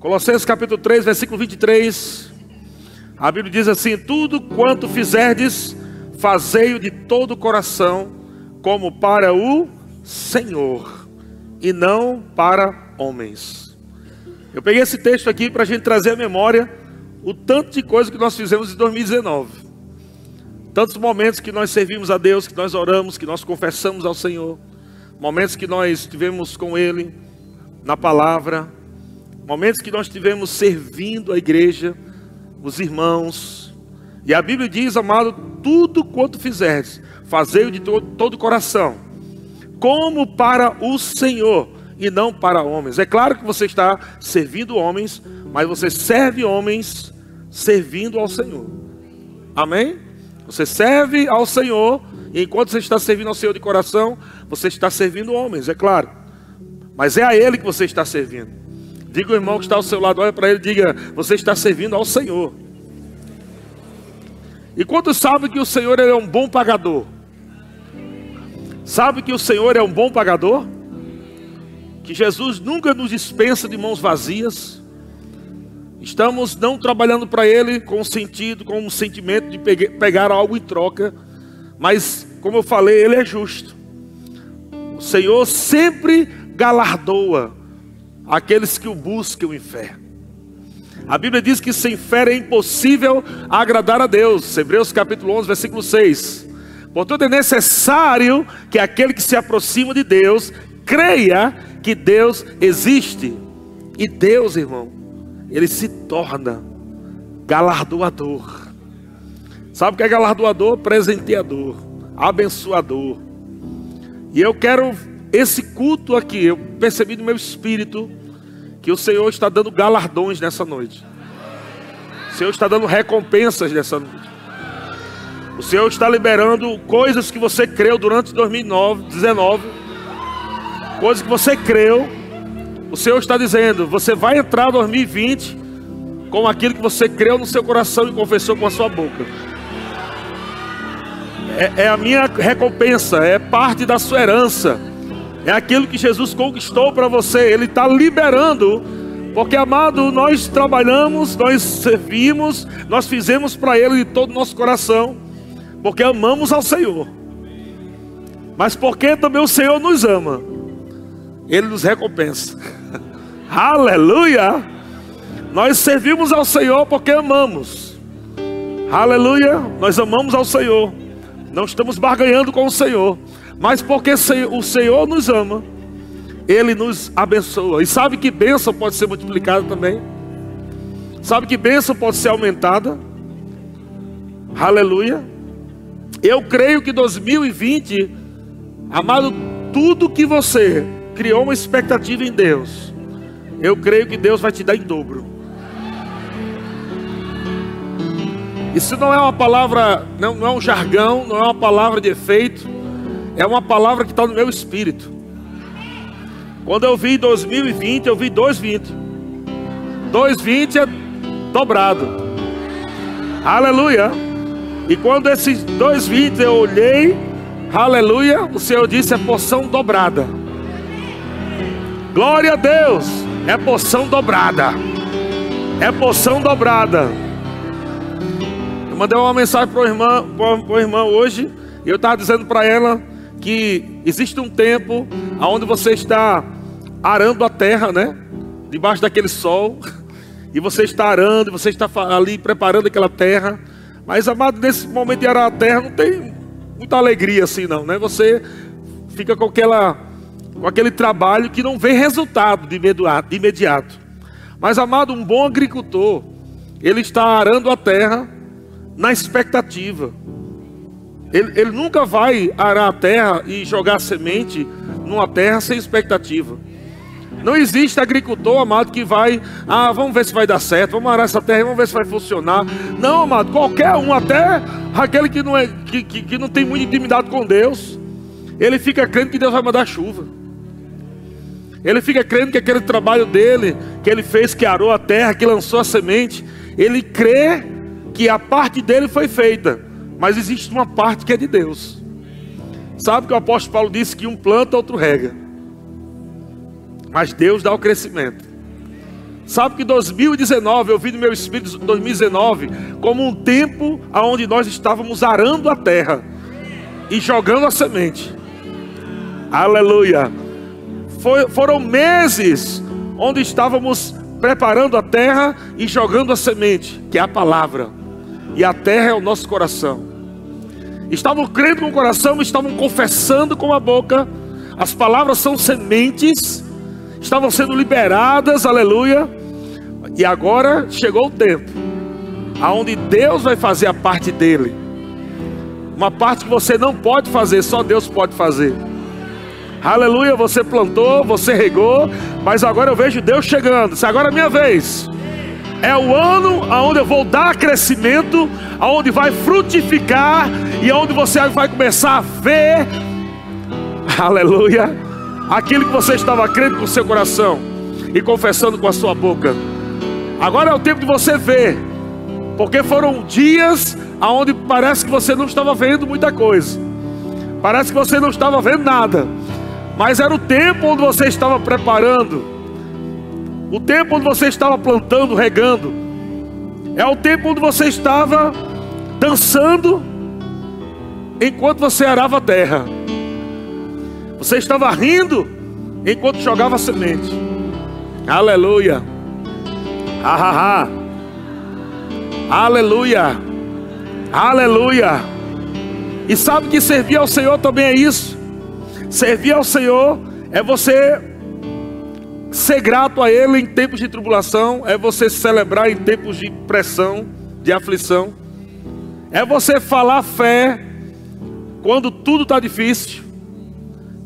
Colossenses capítulo 3, versículo 23. A Bíblia diz assim: Tudo quanto fizerdes, fazei-o de todo o coração, como para o Senhor, e não para homens. Eu peguei esse texto aqui para a gente trazer à memória o tanto de coisa que nós fizemos em 2019. Tantos momentos que nós servimos a Deus, que nós oramos, que nós confessamos ao Senhor. Momentos que nós tivemos com Ele na palavra momentos que nós tivemos servindo a igreja, os irmãos. E a Bíblia diz, amado, tudo quanto fizerdes, fazei-o de todo, todo o coração, como para o Senhor e não para homens. É claro que você está servindo homens, mas você serve homens servindo ao Senhor. Amém? Você serve ao Senhor, e enquanto você está servindo ao Senhor de coração, você está servindo homens, é claro. Mas é a Ele que você está servindo. Diga o irmão que está ao seu lado, olha para ele diga: Você está servindo ao Senhor. E quantos sabem que o Senhor é um bom pagador? Sabe que o Senhor é um bom pagador? Que Jesus nunca nos dispensa de mãos vazias. Estamos não trabalhando para Ele com sentido, com um sentimento de pegar algo em troca, mas, como eu falei, Ele é justo. O Senhor sempre galardoa aqueles que o buscam em fé. A Bíblia diz que sem fé é impossível agradar a Deus. Hebreus capítulo 11, versículo 6. Portanto, é necessário que aquele que se aproxima de Deus creia que Deus existe. E Deus, irmão, ele se torna galardoador. Sabe o que é galardoador? Presenteador, abençoador. E eu quero esse culto aqui, eu percebi no meu espírito que o Senhor está dando galardões nessa noite. O Senhor está dando recompensas nessa noite. O Senhor está liberando coisas que você creu durante 2019, coisas que você creu. O Senhor está dizendo: você vai entrar 2020 com aquilo que você creu no seu coração e confessou com a sua boca. É, é a minha recompensa, é parte da sua herança. É aquilo que Jesus conquistou para você. Ele está liberando. Porque, amado, nós trabalhamos, nós servimos, nós fizemos para Ele de todo o nosso coração. Porque amamos ao Senhor. Mas porque também o Senhor nos ama. Ele nos recompensa. Aleluia! Nós servimos ao Senhor porque amamos. Aleluia! Nós amamos ao Senhor. Não estamos barganhando com o Senhor. Mas porque o Senhor nos ama, Ele nos abençoa. E sabe que bênção pode ser multiplicada também? Sabe que bênção pode ser aumentada? Aleluia. Eu creio que 2020, amado, tudo que você criou uma expectativa em Deus, eu creio que Deus vai te dar em dobro. Isso não é uma palavra, não, não é um jargão, não é uma palavra de efeito é uma palavra que está no meu espírito. Quando eu vi 2020, eu vi 220. 220 é dobrado. Aleluia. E quando esses 220 eu olhei, aleluia, o Senhor disse é porção dobrada. Glória a Deus, é porção dobrada. É porção dobrada. Eu mandei uma mensagem para o irmão, irmão hoje, e eu estava dizendo para ela que existe um tempo onde você está arando a terra, né? Debaixo daquele sol, e você está arando, você está ali preparando aquela terra. Mas, amado, nesse momento de arar a terra, não tem muita alegria assim, não, né? Você fica com, aquela, com aquele trabalho que não vê resultado de imediato. Mas, amado, um bom agricultor, ele está arando a terra na expectativa. Ele, ele nunca vai arar a terra e jogar semente numa terra sem expectativa. Não existe agricultor, amado, que vai, ah, vamos ver se vai dar certo, vamos arar essa terra, vamos ver se vai funcionar. Não, amado, qualquer um, até aquele que não, é, que, que, que não tem muita intimidade com Deus, ele fica crendo que Deus vai mandar chuva. Ele fica crendo que aquele trabalho dele, que ele fez, que arou a terra, que lançou a semente, ele crê que a parte dele foi feita. Mas existe uma parte que é de Deus. Sabe que o apóstolo Paulo disse que um planta, outro rega. Mas Deus dá o crescimento. Sabe que 2019, eu vi no meu espírito 2019 como um tempo onde nós estávamos arando a terra e jogando a semente. Aleluia. Foi, foram meses onde estávamos preparando a terra e jogando a semente, que é a palavra. E a terra é o nosso coração. Estavam crendo com o coração, estavam confessando com a boca. As palavras são sementes, estavam sendo liberadas, aleluia e agora chegou o tempo aonde Deus vai fazer a parte dele. Uma parte que você não pode fazer, só Deus pode fazer. Aleluia, você plantou, você regou, mas agora eu vejo Deus chegando. Se agora é minha vez. É o ano aonde eu vou dar crescimento, aonde vai frutificar e aonde você vai começar a ver, aleluia, aquilo que você estava crendo com o seu coração e confessando com a sua boca. Agora é o tempo de você ver, porque foram dias onde parece que você não estava vendo muita coisa, parece que você não estava vendo nada, mas era o tempo onde você estava preparando, o tempo onde você estava plantando, regando, é o tempo onde você estava dançando enquanto você arava a terra, você estava rindo enquanto jogava semente, aleluia. Ha, ha, ha. Aleluia. Aleluia. E sabe que servir ao Senhor também é isso. Servir ao Senhor é você ser grato a Ele em tempos de tribulação, é você celebrar em tempos de pressão, de aflição, é você falar fé quando tudo está difícil.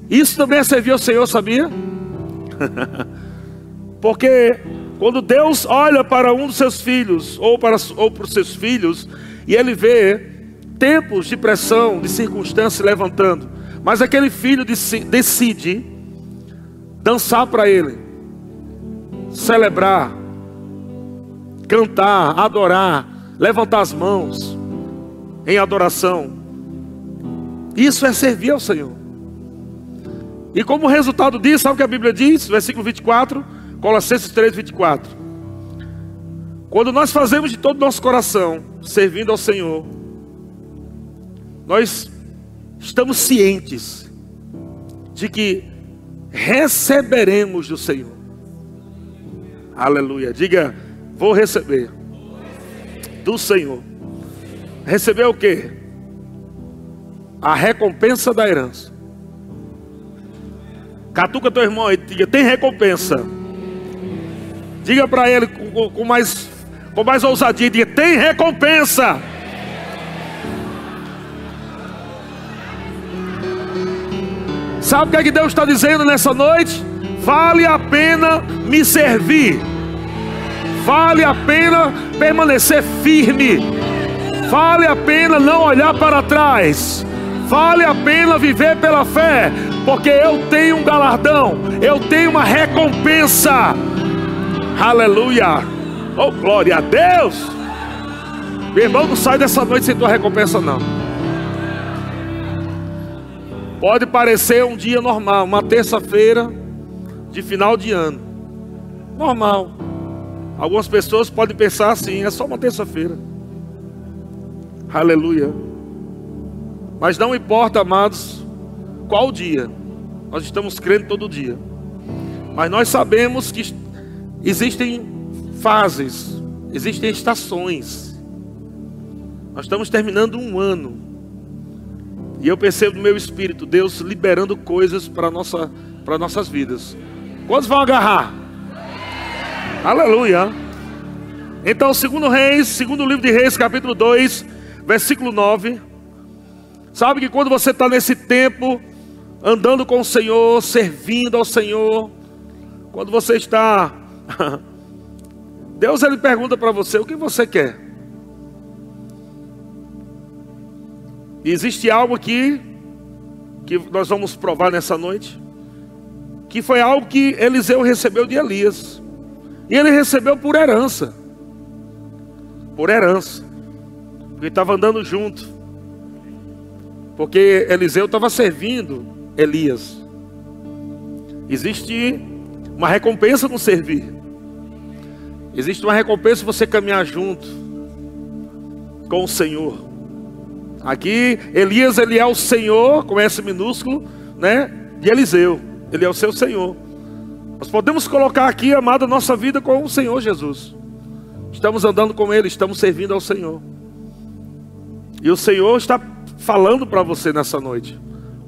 Isso também é servir ao Senhor, sabia? Porque quando Deus olha para um dos seus filhos, ou para, ou para os seus filhos, e ele vê tempos de pressão, de circunstância levantando, mas aquele filho decide dançar para ele, celebrar, cantar, adorar, levantar as mãos em adoração. Isso é servir ao Senhor. E como resultado disso, sabe o que a Bíblia diz? Versículo 24: Colossenses 3, 24. Quando nós fazemos de todo o nosso coração, servindo ao Senhor, nós estamos cientes de que receberemos do Senhor. Aleluia. Diga, vou receber do Senhor. Receber o que? A recompensa da herança. Catuca teu irmão e diga, tem recompensa. Diga para ele com, com, mais, com mais ousadia: diga, tem recompensa. Sabe o que, é que Deus está dizendo nessa noite? Vale a pena me servir, vale a pena permanecer firme, vale a pena não olhar para trás, vale a pena viver pela fé, porque eu tenho um galardão, eu tenho uma recompensa. Aleluia. Oh, glória a Deus. Meu irmão, não sai dessa noite sem tua recompensa, não. Pode parecer um dia normal, uma terça-feira de final de ano. Normal. Algumas pessoas podem pensar assim, é só uma terça-feira. Aleluia. Mas não importa, amados, qual dia. Nós estamos crendo todo dia. Mas nós sabemos que Existem fases, existem estações. Nós estamos terminando um ano. E eu percebo no meu espírito Deus liberando coisas para nossa para nossas vidas. Quantos vão agarrar? Aleluia. Então, segundo Reis, segundo livro de Reis, capítulo 2, versículo 9. Sabe que quando você está nesse tempo, andando com o Senhor, servindo ao Senhor, quando você está Deus ele pergunta para você o que você quer. Existe algo aqui que nós vamos provar nessa noite, que foi algo que Eliseu recebeu de Elias. E ele recebeu por herança. Por herança. Porque estava andando junto. Porque Eliseu estava servindo Elias. Existe uma recompensa no servir. Existe uma recompensa você caminhar junto com o Senhor. Aqui, Elias, ele é o Senhor, com S minúsculo, né? De Eliseu. Ele é o seu Senhor. Nós podemos colocar aqui, amada, nossa vida com o Senhor Jesus. Estamos andando com Ele, estamos servindo ao Senhor. E o Senhor está falando para você nessa noite.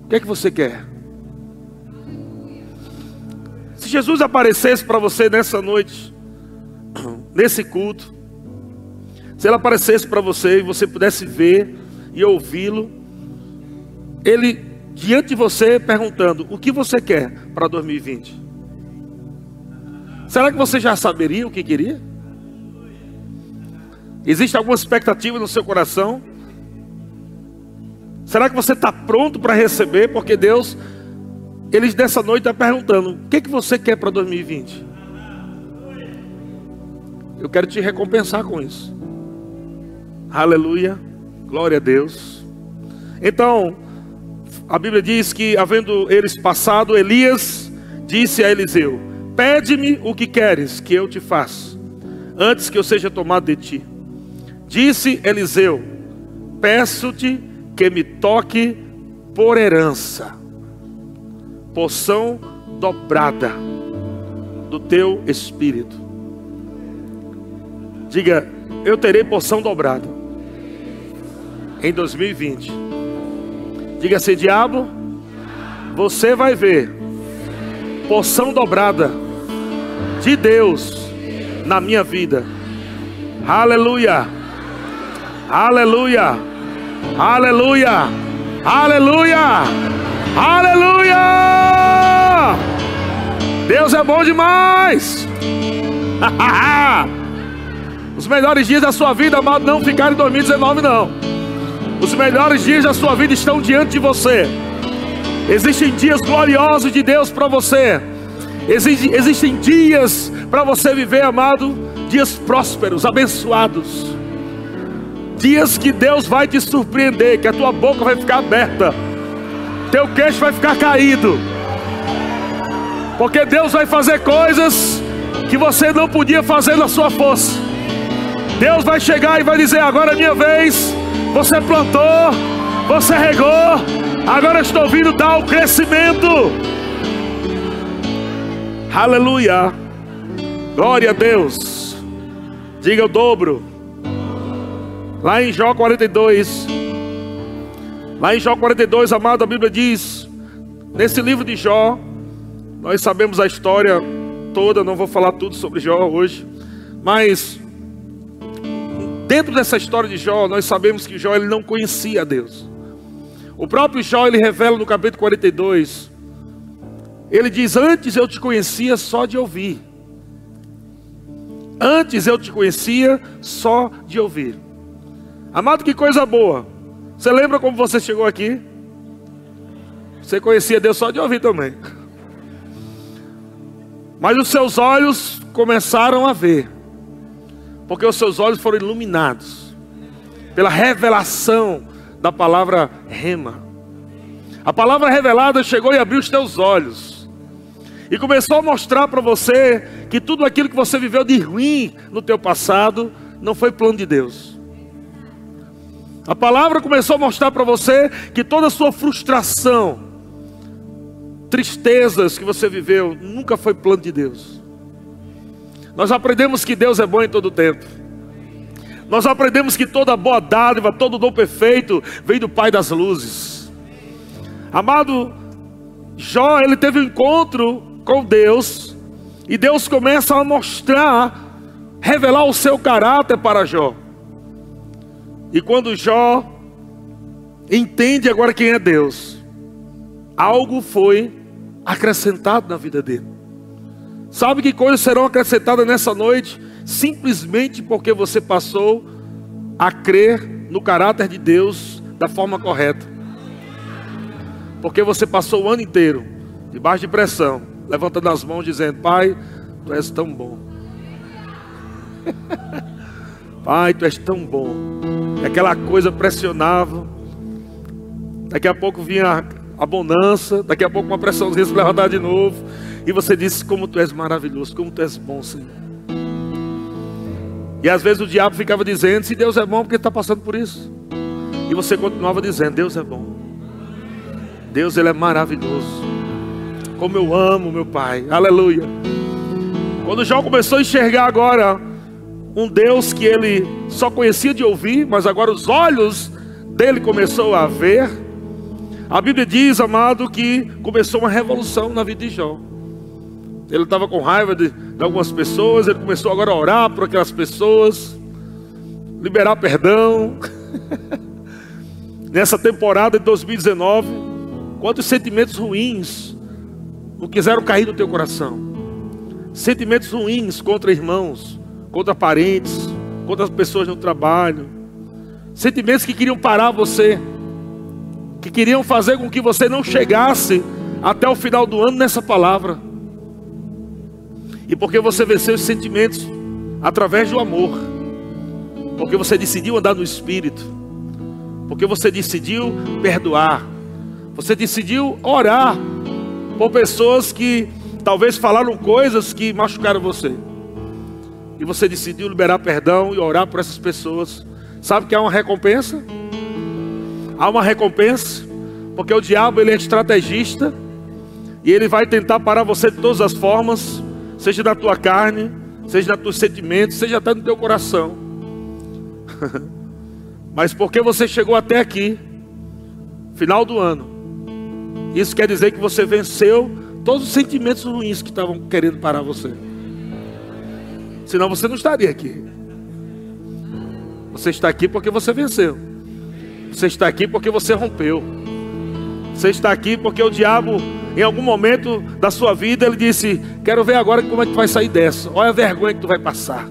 O que é que você quer? Se Jesus aparecesse para você nessa noite, nesse culto, se ele aparecesse para você e você pudesse ver e ouvi-lo, ele diante de você perguntando: O que você quer para 2020? Será que você já saberia o que queria? Existe alguma expectativa no seu coração? Será que você está pronto para receber? Porque Deus, Ele nessa noite está perguntando: o que, que você quer para 2020? Eu quero te recompensar com isso. Aleluia, glória a Deus. Então, a Bíblia diz que, havendo eles passado, Elias disse a Eliseu: Pede-me o que queres que eu te faça, antes que eu seja tomado de ti. Disse Eliseu: Peço-te que me toque por herança, porção dobrada do teu espírito. Diga, eu terei porção dobrada em 2020. Diga assim, diabo, você vai ver porção dobrada de Deus na minha vida. Aleluia. Aleluia. Aleluia. Aleluia. Aleluia. Deus é bom demais. Os melhores dias da sua vida, amado, não ficaram em 2019, não. Os melhores dias da sua vida estão diante de você. Existem dias gloriosos de Deus para você. Existem dias para você viver, amado, dias prósperos, abençoados. Dias que Deus vai te surpreender, que a tua boca vai ficar aberta, teu queixo vai ficar caído. Porque Deus vai fazer coisas que você não podia fazer na sua força. Deus vai chegar e vai dizer: agora é minha vez. Você plantou, você regou, agora estou vindo dar o crescimento. Aleluia. Glória a Deus. Diga o dobro. Lá em Jó 42. Lá em Jó 42, amado, a Bíblia diz: nesse livro de Jó, nós sabemos a história toda, não vou falar tudo sobre Jó hoje, mas Dentro dessa história de Jó, nós sabemos que Jó ele não conhecia a Deus. O próprio Jó ele revela no capítulo 42. Ele diz: Antes eu te conhecia só de ouvir. Antes eu te conhecia só de ouvir. Amado, que coisa boa. Você lembra como você chegou aqui? Você conhecia Deus só de ouvir também. Mas os seus olhos começaram a ver porque os seus olhos foram iluminados pela revelação da palavra rema. A palavra revelada chegou e abriu os teus olhos. E começou a mostrar para você que tudo aquilo que você viveu de ruim no teu passado não foi plano de Deus. A palavra começou a mostrar para você que toda a sua frustração, tristezas que você viveu, nunca foi plano de Deus. Nós aprendemos que Deus é bom em todo tempo. Nós aprendemos que toda boa dádiva, todo dom perfeito vem do Pai das luzes. Amado, Jó, ele teve um encontro com Deus, e Deus começa a mostrar, revelar o seu caráter para Jó. E quando Jó entende agora quem é Deus, algo foi acrescentado na vida dele. Sabe que coisas serão acrescentadas nessa noite simplesmente porque você passou a crer no caráter de Deus da forma correta. Porque você passou o ano inteiro debaixo de pressão, levantando as mãos dizendo: Pai, tu és tão bom. Pai, tu és tão bom. E aquela coisa pressionava. Daqui a pouco vinha a bonança, daqui a pouco uma pressão se levantar de novo. E você disse: Como tu és maravilhoso, como tu és bom, Senhor. E às vezes o diabo ficava dizendo: se Deus é bom, porque está passando por isso. E você continuava dizendo: Deus é bom. Deus ele é maravilhoso. Como eu amo meu Pai. Aleluia. Quando Jó começou a enxergar agora um Deus que ele só conhecia de ouvir, mas agora os olhos dele começou a ver. A Bíblia diz, amado, que começou uma revolução na vida de Jó. Ele estava com raiva de, de, algumas pessoas, ele começou agora a orar por aquelas pessoas, liberar perdão. Nessa temporada de 2019, quantos sentimentos ruins não quiseram cair no teu coração? Sentimentos ruins contra irmãos, contra parentes, contra as pessoas no trabalho. Sentimentos que queriam parar você, que queriam fazer com que você não chegasse até o final do ano nessa palavra. E porque você venceu os sentimentos através do amor. Porque você decidiu andar no espírito. Porque você decidiu perdoar. Você decidiu orar por pessoas que talvez falaram coisas que machucaram você. E você decidiu liberar perdão e orar por essas pessoas. Sabe que há uma recompensa? Há uma recompensa, porque o diabo ele é estrategista e ele vai tentar parar você de todas as formas seja na tua carne, seja nos teus sentimentos, seja até no teu coração. Mas porque você chegou até aqui, final do ano, isso quer dizer que você venceu todos os sentimentos ruins que estavam querendo parar você. Senão você não estaria aqui. Você está aqui porque você venceu. Você está aqui porque você rompeu. Você está aqui porque o diabo em algum momento da sua vida, ele disse: Quero ver agora como é que tu vai sair dessa. Olha a vergonha que tu vai passar.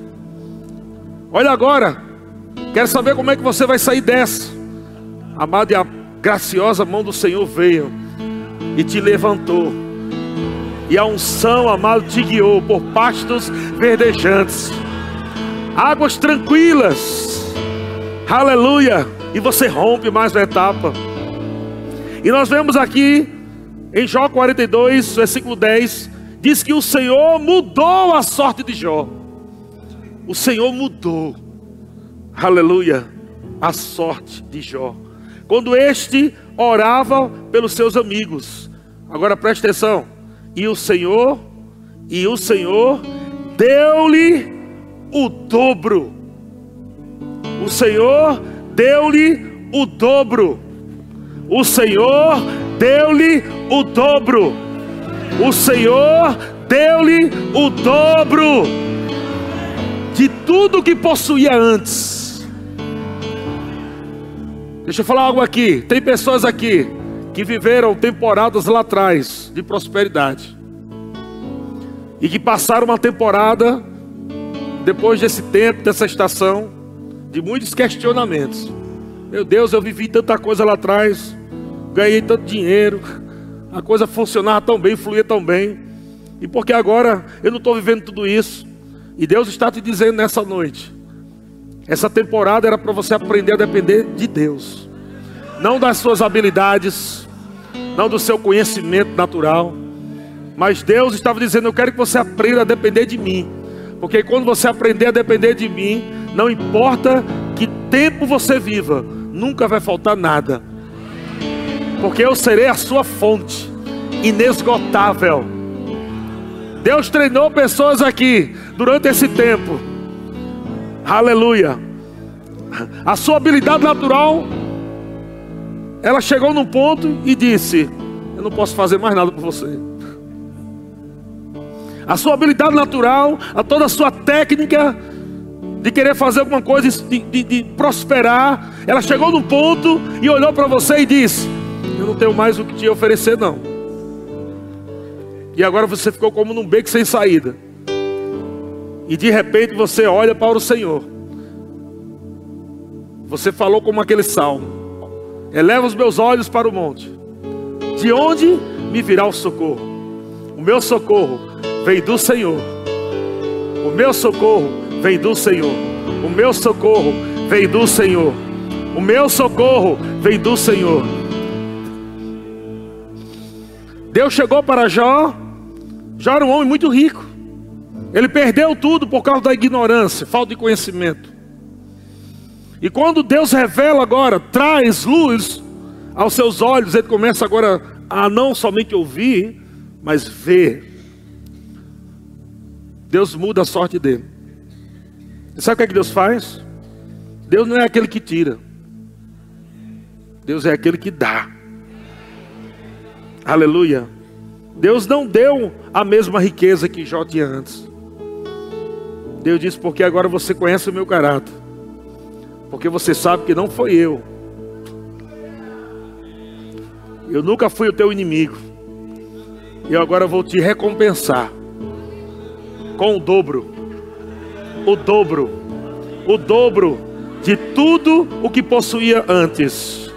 Olha agora, quero saber como é que você vai sair dessa. Amado, e a graciosa mão do Senhor veio e te levantou. E a unção, amado, te guiou por pastos verdejantes, águas tranquilas. Aleluia! E você rompe mais uma etapa. E nós vemos aqui em Jó 42, versículo 10, diz que o Senhor mudou a sorte de Jó. O Senhor mudou, aleluia, a sorte de Jó. Quando este orava pelos seus amigos. Agora preste atenção. E o Senhor, e o Senhor deu-lhe o dobro. O Senhor deu-lhe o dobro. O Senhor deu-lhe o dobro. O Senhor deu-lhe o dobro de tudo que possuía antes. Deixa eu falar algo aqui. Tem pessoas aqui que viveram temporadas lá atrás de prosperidade e que passaram uma temporada depois desse tempo, dessa estação, de muitos questionamentos. Meu Deus, eu vivi tanta coisa lá atrás ganhei tanto dinheiro, a coisa funcionava tão bem, fluía tão bem. E porque agora eu não estou vivendo tudo isso. E Deus está te dizendo nessa noite: essa temporada era para você aprender a depender de Deus, não das suas habilidades, não do seu conhecimento natural. Mas Deus estava dizendo: Eu quero que você aprenda a depender de mim. Porque quando você aprender a depender de mim, não importa que tempo você viva, nunca vai faltar nada porque eu serei a sua fonte inesgotável. Deus treinou pessoas aqui durante esse tempo. Aleluia. A sua habilidade natural, ela chegou num ponto e disse: Eu não posso fazer mais nada por você. A sua habilidade natural, a toda a sua técnica de querer fazer alguma coisa, de, de, de prosperar, ela chegou num ponto e olhou para você e disse: eu não tenho mais o que te oferecer, não. E agora você ficou como num beco sem saída. E de repente você olha para o Senhor. Você falou como aquele salmo: Eleva os meus olhos para o monte. De onde me virá o socorro? O meu socorro vem do Senhor. O meu socorro vem do Senhor. O meu socorro vem do Senhor. O meu socorro vem do Senhor. Deus chegou para Jó. Jó era um homem muito rico. Ele perdeu tudo por causa da ignorância, falta de conhecimento. E quando Deus revela agora, traz luz aos seus olhos, ele começa agora a não somente ouvir, mas ver. Deus muda a sorte dele. Sabe o que, é que Deus faz? Deus não é aquele que tira, Deus é aquele que dá. Aleluia. Deus não deu a mesma riqueza que Jó tinha antes. Deus disse: Porque agora você conhece o meu caráter. Porque você sabe que não foi eu. Eu nunca fui o teu inimigo. E agora vou te recompensar com o dobro. O dobro. O dobro de tudo o que possuía antes.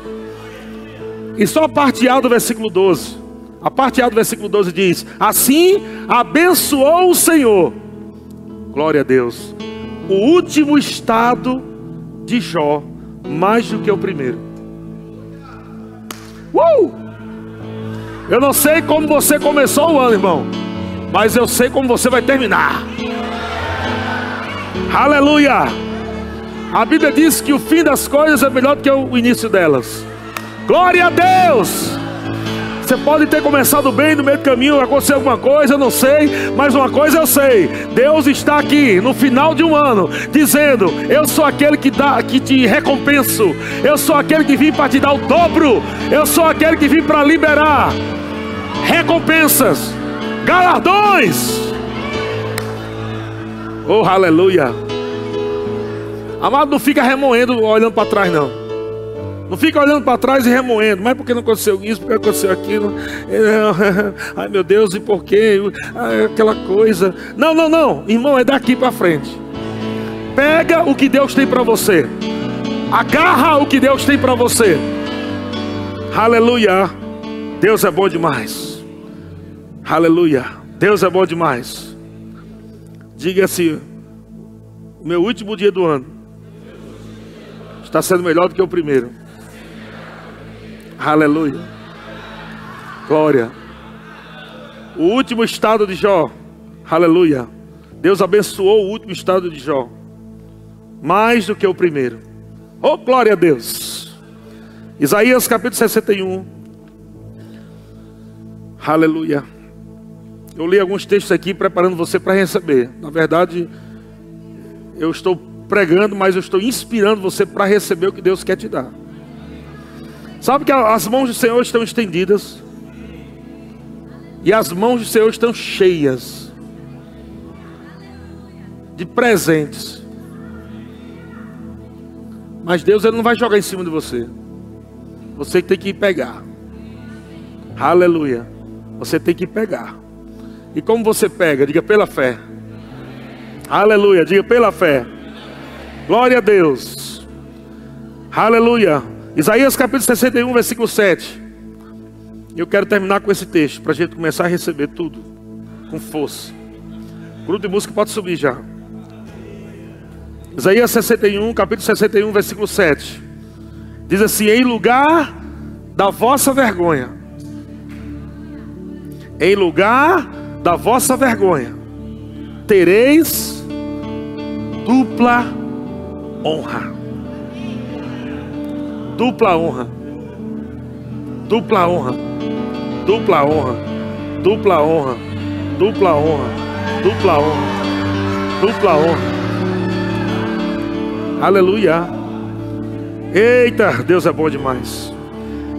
E só a parte A do versículo 12. A parte A do versículo 12 diz: Assim abençoou o Senhor. Glória a Deus. O último estado de Jó, mais do que o primeiro. Uh! Eu não sei como você começou o ano, irmão, mas eu sei como você vai terminar. Aleluia! A Bíblia diz que o fim das coisas é melhor do que o início delas. Glória a Deus! Você pode ter começado bem no meio do caminho, aconteceu alguma coisa, eu não sei, mas uma coisa eu sei: Deus está aqui no final de um ano, dizendo: Eu sou aquele que, dá, que te recompenso, eu sou aquele que vim para te dar o dobro, eu sou aquele que vim para liberar recompensas, galardões. Oh, aleluia! Amado, não fica remoendo olhando para trás, não. Não fica olhando para trás e remoendo. Mas por que não aconteceu isso? Por que aconteceu aquilo? Ai meu Deus, e por quê? Aquela coisa. Não, não, não. Irmão, é daqui para frente. Pega o que Deus tem para você. Agarra o que Deus tem para você. Aleluia. Deus é bom demais. Aleluia. Deus é bom demais. Diga assim: o meu último dia do ano está sendo melhor do que o primeiro. Aleluia. Glória. O último estado de Jó. Aleluia. Deus abençoou o último estado de Jó. Mais do que o primeiro. Oh, glória a Deus. Isaías capítulo 61. Aleluia. Eu li alguns textos aqui preparando você para receber. Na verdade, eu estou pregando, mas eu estou inspirando você para receber o que Deus quer te dar. Sabe que as mãos do Senhor estão estendidas. E as mãos do Senhor estão cheias de presentes. Mas Deus ele não vai jogar em cima de você. Você tem que pegar. Aleluia. Você tem que pegar. E como você pega? Diga pela fé. Aleluia. Diga pela fé. Glória a Deus. Aleluia. Isaías capítulo 61, versículo 7. Eu quero terminar com esse texto, para a gente começar a receber tudo com força. Grupo de música pode subir já. Isaías 61, capítulo 61, versículo 7. Diz assim: Em lugar da vossa vergonha, em lugar da vossa vergonha, tereis dupla honra dupla honra. Dupla honra. Dupla honra. Dupla honra. Dupla honra. Dupla honra. Dupla honra. Aleluia. Eita, Deus é bom demais.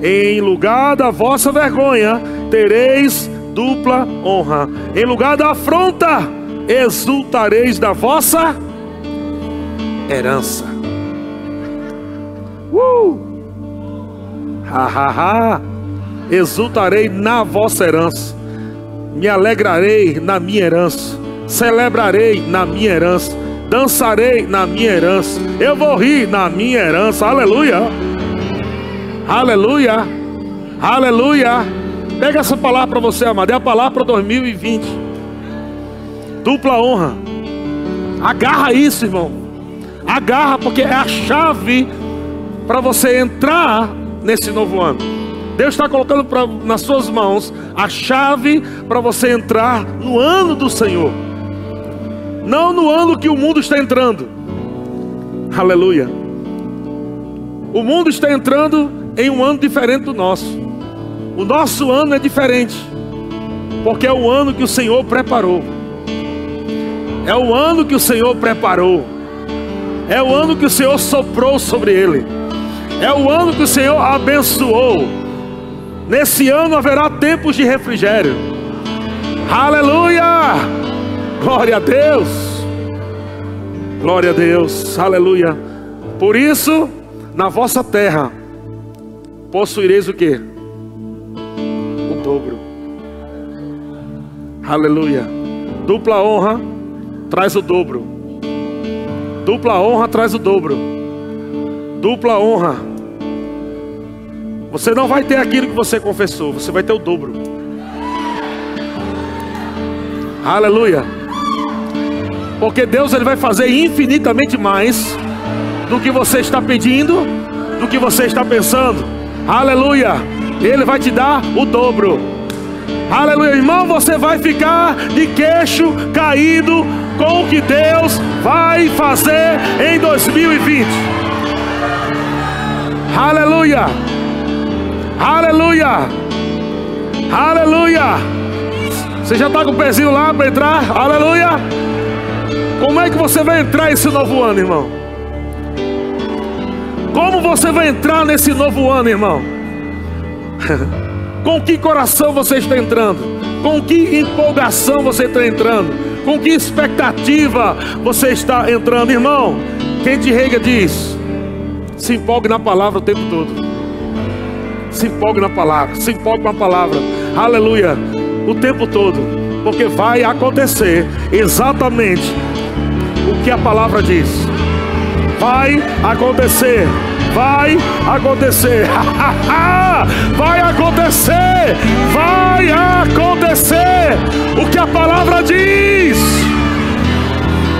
Em lugar da vossa vergonha, tereis dupla honra. Em lugar da afronta, exultareis da vossa herança. Uh! Ha, ha, ha. Exultarei na vossa herança, me alegrarei na minha herança, celebrarei na minha herança, dançarei na minha herança, eu vou rir na minha herança, aleluia, aleluia, aleluia. Pega essa palavra para você, amado, é a palavra para 2020. Dupla honra, agarra isso, irmão, agarra, porque é a chave para você entrar nesse novo ano. Deus está colocando pra, nas suas mãos a chave para você entrar no ano do Senhor. não no ano que o mundo está entrando. Aleluia. O mundo está entrando em um ano diferente do nosso. O nosso ano é diferente, porque é o ano que o Senhor preparou. É o ano que o Senhor preparou. É o ano que o Senhor soprou sobre ele. É o ano que o Senhor abençoou. Nesse ano haverá tempos de refrigério. Aleluia! Glória a Deus! Glória a Deus! Aleluia! Por isso, na vossa terra possuireis o que? Aleluia! Dupla honra traz o dobro. Dupla honra traz o dobro. Dupla honra. Você não vai ter aquilo que você confessou, você vai ter o dobro. Aleluia. Porque Deus ele vai fazer infinitamente mais do que você está pedindo, do que você está pensando. Aleluia. Ele vai te dar o dobro. Aleluia, irmão, você vai ficar de queixo caído com o que Deus vai fazer em 2020. Aleluia! Aleluia! Aleluia! Você já está com o pezinho lá para entrar? Aleluia! Como é que você vai entrar esse novo ano, irmão? Como você vai entrar nesse novo ano, irmão? com que coração você está entrando? Com que empolgação você está entrando? Com que expectativa você está entrando, irmão? Quem te rega diz: se empolgue na palavra o tempo todo. Se empolgue na palavra, se empolgue com a palavra. Aleluia. O tempo todo. Porque vai acontecer exatamente o que a palavra diz. Vai acontecer vai acontecer. vai acontecer. Vai acontecer. O que a palavra diz.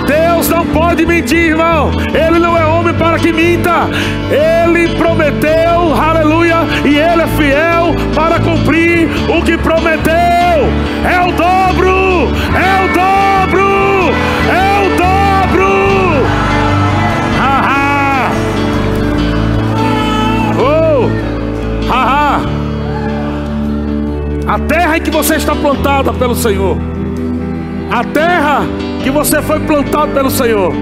Deus não pode mentir, irmão. Ele não é homem para que minta. Ele prometeu, aleluia, e ele é fiel para cumprir o que prometeu. É o dobro, é o terra em que você está plantada pelo Senhor. A terra que você foi plantado pelo Senhor.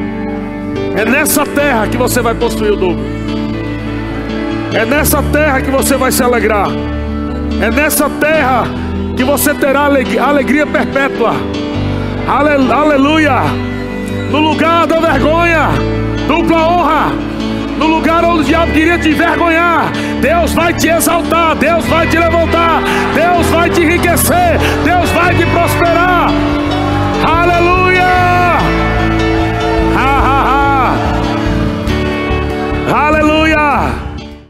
É nessa terra que você vai possuir o dobro. É nessa terra que você vai se alegrar. É nessa terra que você terá alegria perpétua. Aleluia! No lugar da vergonha, dupla honra no lugar onde o diabo queria te envergonhar, Deus vai te exaltar, Deus vai te levantar, Deus vai te enriquecer, Deus vai te prosperar. Aleluia!